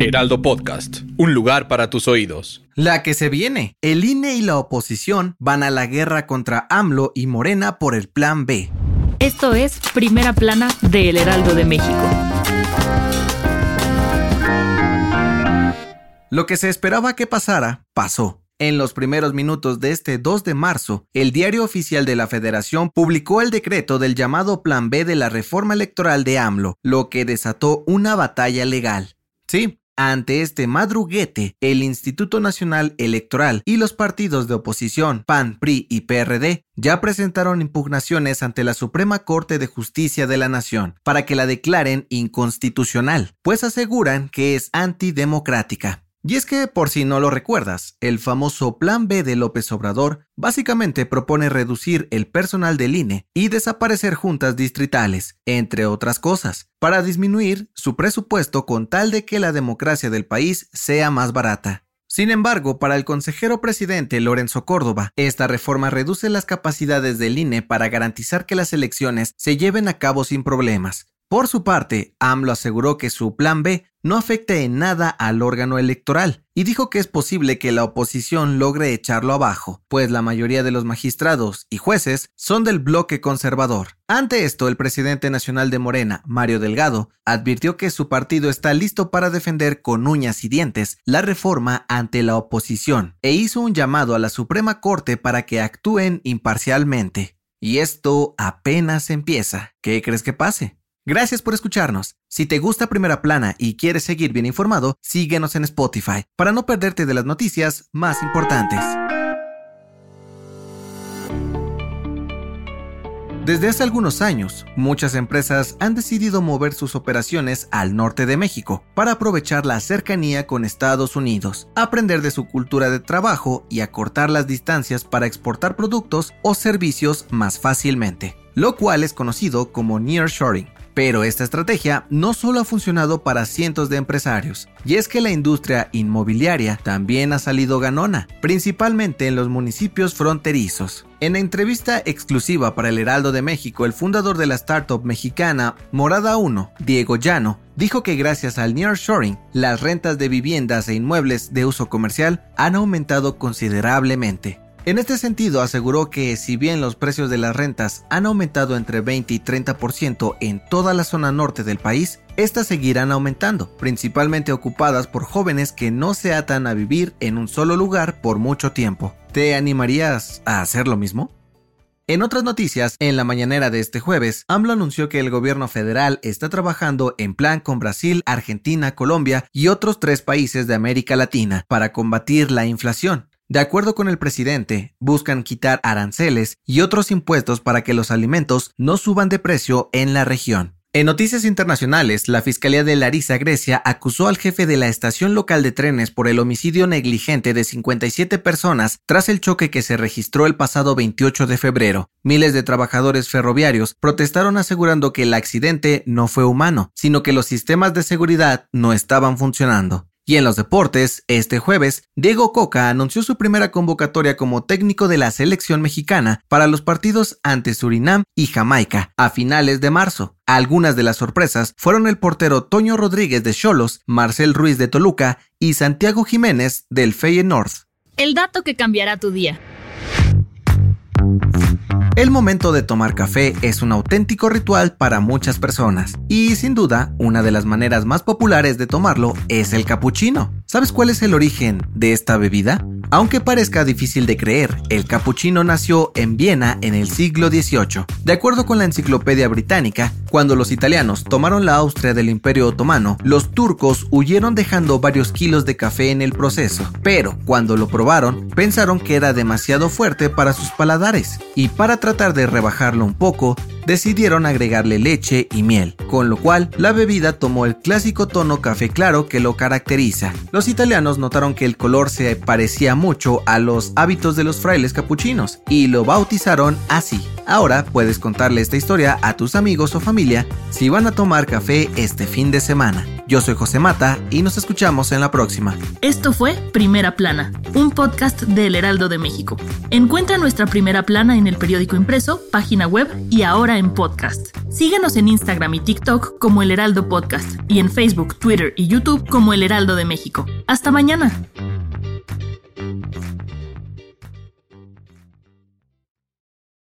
Heraldo Podcast, un lugar para tus oídos. La que se viene. El INE y la oposición van a la guerra contra AMLO y Morena por el Plan B. Esto es Primera Plana de El Heraldo de México. Lo que se esperaba que pasara, pasó. En los primeros minutos de este 2 de marzo, el diario oficial de la Federación publicó el decreto del llamado Plan B de la reforma electoral de AMLO, lo que desató una batalla legal. Sí, ante este madruguete, el Instituto Nacional Electoral y los partidos de oposición, PAN, PRI y PRD, ya presentaron impugnaciones ante la Suprema Corte de Justicia de la Nación para que la declaren inconstitucional, pues aseguran que es antidemocrática. Y es que, por si no lo recuerdas, el famoso Plan B de López Obrador básicamente propone reducir el personal del INE y desaparecer juntas distritales, entre otras cosas, para disminuir su presupuesto con tal de que la democracia del país sea más barata. Sin embargo, para el consejero presidente Lorenzo Córdoba, esta reforma reduce las capacidades del INE para garantizar que las elecciones se lleven a cabo sin problemas, por su parte, AMLO aseguró que su plan B no afecta en nada al órgano electoral y dijo que es posible que la oposición logre echarlo abajo, pues la mayoría de los magistrados y jueces son del bloque conservador. Ante esto, el presidente nacional de Morena, Mario Delgado, advirtió que su partido está listo para defender con uñas y dientes la reforma ante la oposición e hizo un llamado a la Suprema Corte para que actúen imparcialmente. Y esto apenas empieza. ¿Qué crees que pase? Gracias por escucharnos. Si te gusta Primera Plana y quieres seguir bien informado, síguenos en Spotify para no perderte de las noticias más importantes. Desde hace algunos años, muchas empresas han decidido mover sus operaciones al norte de México para aprovechar la cercanía con Estados Unidos, aprender de su cultura de trabajo y acortar las distancias para exportar productos o servicios más fácilmente, lo cual es conocido como nearshoring. Pero esta estrategia no solo ha funcionado para cientos de empresarios, y es que la industria inmobiliaria también ha salido ganona, principalmente en los municipios fronterizos. En la entrevista exclusiva para el Heraldo de México, el fundador de la startup mexicana Morada 1, Diego Llano, dijo que gracias al nearshoring, las rentas de viviendas e inmuebles de uso comercial han aumentado considerablemente. En este sentido, aseguró que si bien los precios de las rentas han aumentado entre 20 y 30% en toda la zona norte del país, estas seguirán aumentando, principalmente ocupadas por jóvenes que no se atan a vivir en un solo lugar por mucho tiempo. ¿Te animarías a hacer lo mismo? En otras noticias, en la mañanera de este jueves, AMLO anunció que el gobierno federal está trabajando en plan con Brasil, Argentina, Colombia y otros tres países de América Latina para combatir la inflación. De acuerdo con el presidente, buscan quitar aranceles y otros impuestos para que los alimentos no suban de precio en la región. En noticias internacionales, la Fiscalía de Larissa, Grecia, acusó al jefe de la estación local de trenes por el homicidio negligente de 57 personas tras el choque que se registró el pasado 28 de febrero. Miles de trabajadores ferroviarios protestaron asegurando que el accidente no fue humano, sino que los sistemas de seguridad no estaban funcionando. Y en los deportes, este jueves, Diego Coca anunció su primera convocatoria como técnico de la selección mexicana para los partidos ante Surinam y Jamaica a finales de marzo. Algunas de las sorpresas fueron el portero Toño Rodríguez de Cholos, Marcel Ruiz de Toluca y Santiago Jiménez del Feyenoord. El dato que cambiará tu día. El momento de tomar café es un auténtico ritual para muchas personas y sin duda una de las maneras más populares de tomarlo es el cappuccino. ¿Sabes cuál es el origen de esta bebida? Aunque parezca difícil de creer, el cappuccino nació en Viena en el siglo XVIII. De acuerdo con la Enciclopedia Británica, Cuando los italianos tomaron la Austria del Imperio Otomano, los turcos huyeron dejando varios kilos de café en el proceso, pero cuando lo probaron, pensaron que era demasiado fuerte para sus paladares, y para tratar de rebajarlo un poco, decidieron agregarle leche y miel, con lo cual la bebida tomó el clásico tono café claro que lo caracteriza. Los italianos notaron que el color se parecía mucho a los hábitos de los frailes capuchinos y lo bautizaron así. Ahora puedes contarle esta historia a tus amigos o familia si van a tomar café este fin de semana. Yo soy José Mata y nos escuchamos en la próxima. Esto fue Primera Plana, un podcast del Heraldo de México. Encuentra nuestra Primera Plana en el periódico impreso, página web y ahora en podcast. Síguenos en Instagram y TikTok como El Heraldo Podcast y en Facebook, Twitter y YouTube como El Heraldo de México. Hasta mañana.